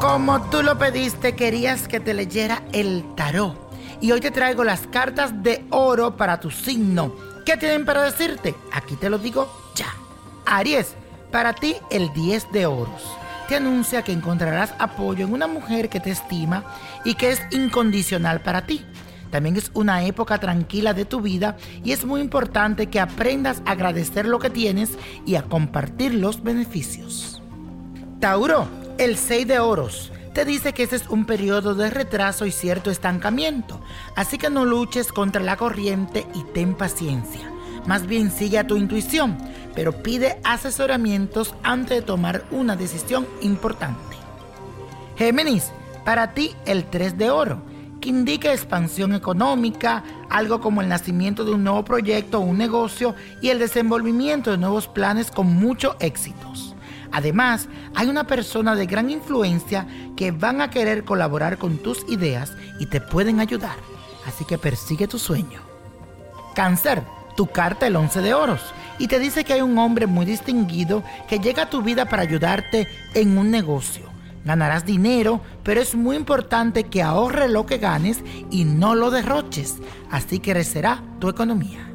Como tú lo pediste, querías que te leyera el tarot. Y hoy te traigo las cartas de oro para tu signo. ¿Qué tienen para decirte? Aquí te lo digo ya. Aries, para ti el 10 de oros. Te anuncia que encontrarás apoyo en una mujer que te estima y que es incondicional para ti. También es una época tranquila de tu vida y es muy importante que aprendas a agradecer lo que tienes y a compartir los beneficios. Tauro, el 6 de oros te dice que ese es un periodo de retraso y cierto estancamiento, así que no luches contra la corriente y ten paciencia. Más bien sigue a tu intuición, pero pide asesoramientos antes de tomar una decisión importante. Géminis, para ti el 3 de oro, que indica expansión económica, algo como el nacimiento de un nuevo proyecto o un negocio y el desenvolvimiento de nuevos planes con muchos éxitos. Además, hay una persona de gran influencia que van a querer colaborar con tus ideas y te pueden ayudar. Así que persigue tu sueño. Cáncer, tu carta el 11 de oros y te dice que hay un hombre muy distinguido que llega a tu vida para ayudarte en un negocio. Ganarás dinero, pero es muy importante que ahorre lo que ganes y no lo derroches. Así crecerá tu economía.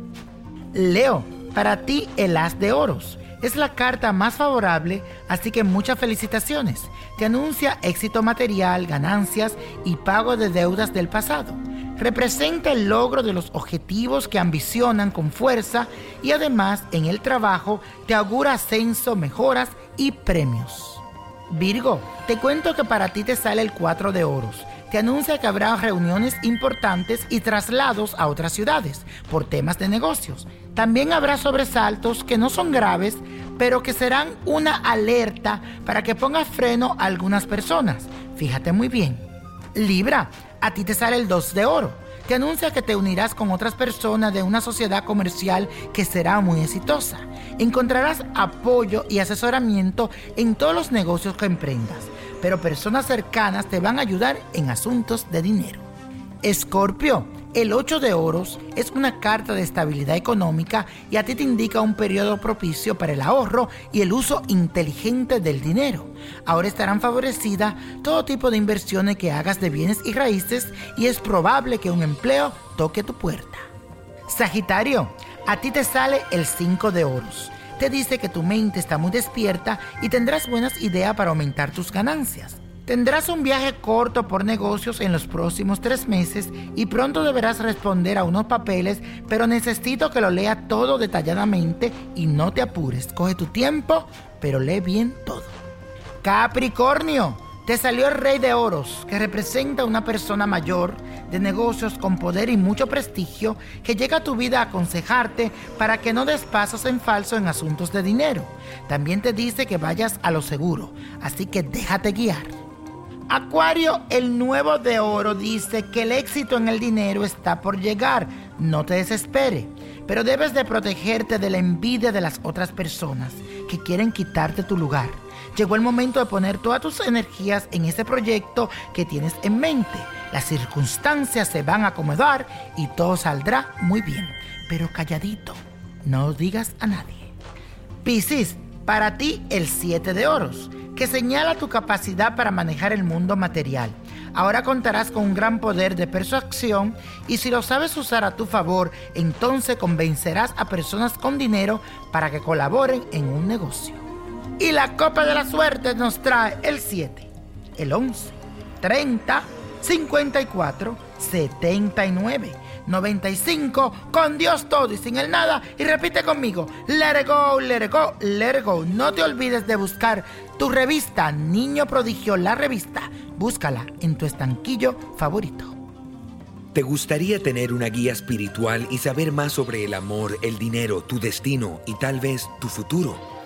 Leo, para ti el as de oros es la carta más favorable, así que muchas felicitaciones. Te anuncia éxito material, ganancias y pago de deudas del pasado. Representa el logro de los objetivos que ambicionan con fuerza y además en el trabajo te augura ascenso, mejoras y premios. Virgo, te cuento que para ti te sale el 4 de oros te anuncia que habrá reuniones importantes y traslados a otras ciudades por temas de negocios. También habrá sobresaltos que no son graves, pero que serán una alerta para que pongas freno a algunas personas. Fíjate muy bien. Libra, a ti te sale el 2 de oro. Te anuncia que te unirás con otras personas de una sociedad comercial que será muy exitosa. Encontrarás apoyo y asesoramiento en todos los negocios que emprendas pero personas cercanas te van a ayudar en asuntos de dinero. Escorpio, el 8 de oros es una carta de estabilidad económica y a ti te indica un periodo propicio para el ahorro y el uso inteligente del dinero. Ahora estarán favorecidas todo tipo de inversiones que hagas de bienes y raíces y es probable que un empleo toque tu puerta. Sagitario, a ti te sale el 5 de oros te dice que tu mente está muy despierta y tendrás buenas ideas para aumentar tus ganancias. Tendrás un viaje corto por negocios en los próximos tres meses y pronto deberás responder a unos papeles, pero necesito que lo lea todo detalladamente y no te apures. Coge tu tiempo, pero lee bien todo. Capricornio, te salió el rey de oros, que representa una persona mayor de negocios con poder y mucho prestigio que llega a tu vida a aconsejarte para que no des pasos en falso en asuntos de dinero. También te dice que vayas a lo seguro, así que déjate guiar. Acuario, el nuevo de oro dice que el éxito en el dinero está por llegar. No te desespere, pero debes de protegerte de la envidia de las otras personas que quieren quitarte tu lugar. Llegó el momento de poner todas tus energías en ese proyecto que tienes en mente las circunstancias se van a acomodar y todo saldrá muy bien. Pero calladito, no digas a nadie. Piscis, para ti el 7 de oros, que señala tu capacidad para manejar el mundo material. Ahora contarás con un gran poder de persuasión y si lo sabes usar a tu favor, entonces convencerás a personas con dinero para que colaboren en un negocio. Y la copa de la suerte nos trae el 7, el 11, 30, 54 79 95 con Dios todo y sin el nada. Y repite conmigo let it go let it go let it go. No te olvides de buscar tu revista Niño Prodigio la revista. Búscala en tu estanquillo favorito. ¿Te gustaría tener una guía espiritual y saber más sobre el amor, el dinero, tu destino y tal vez tu futuro?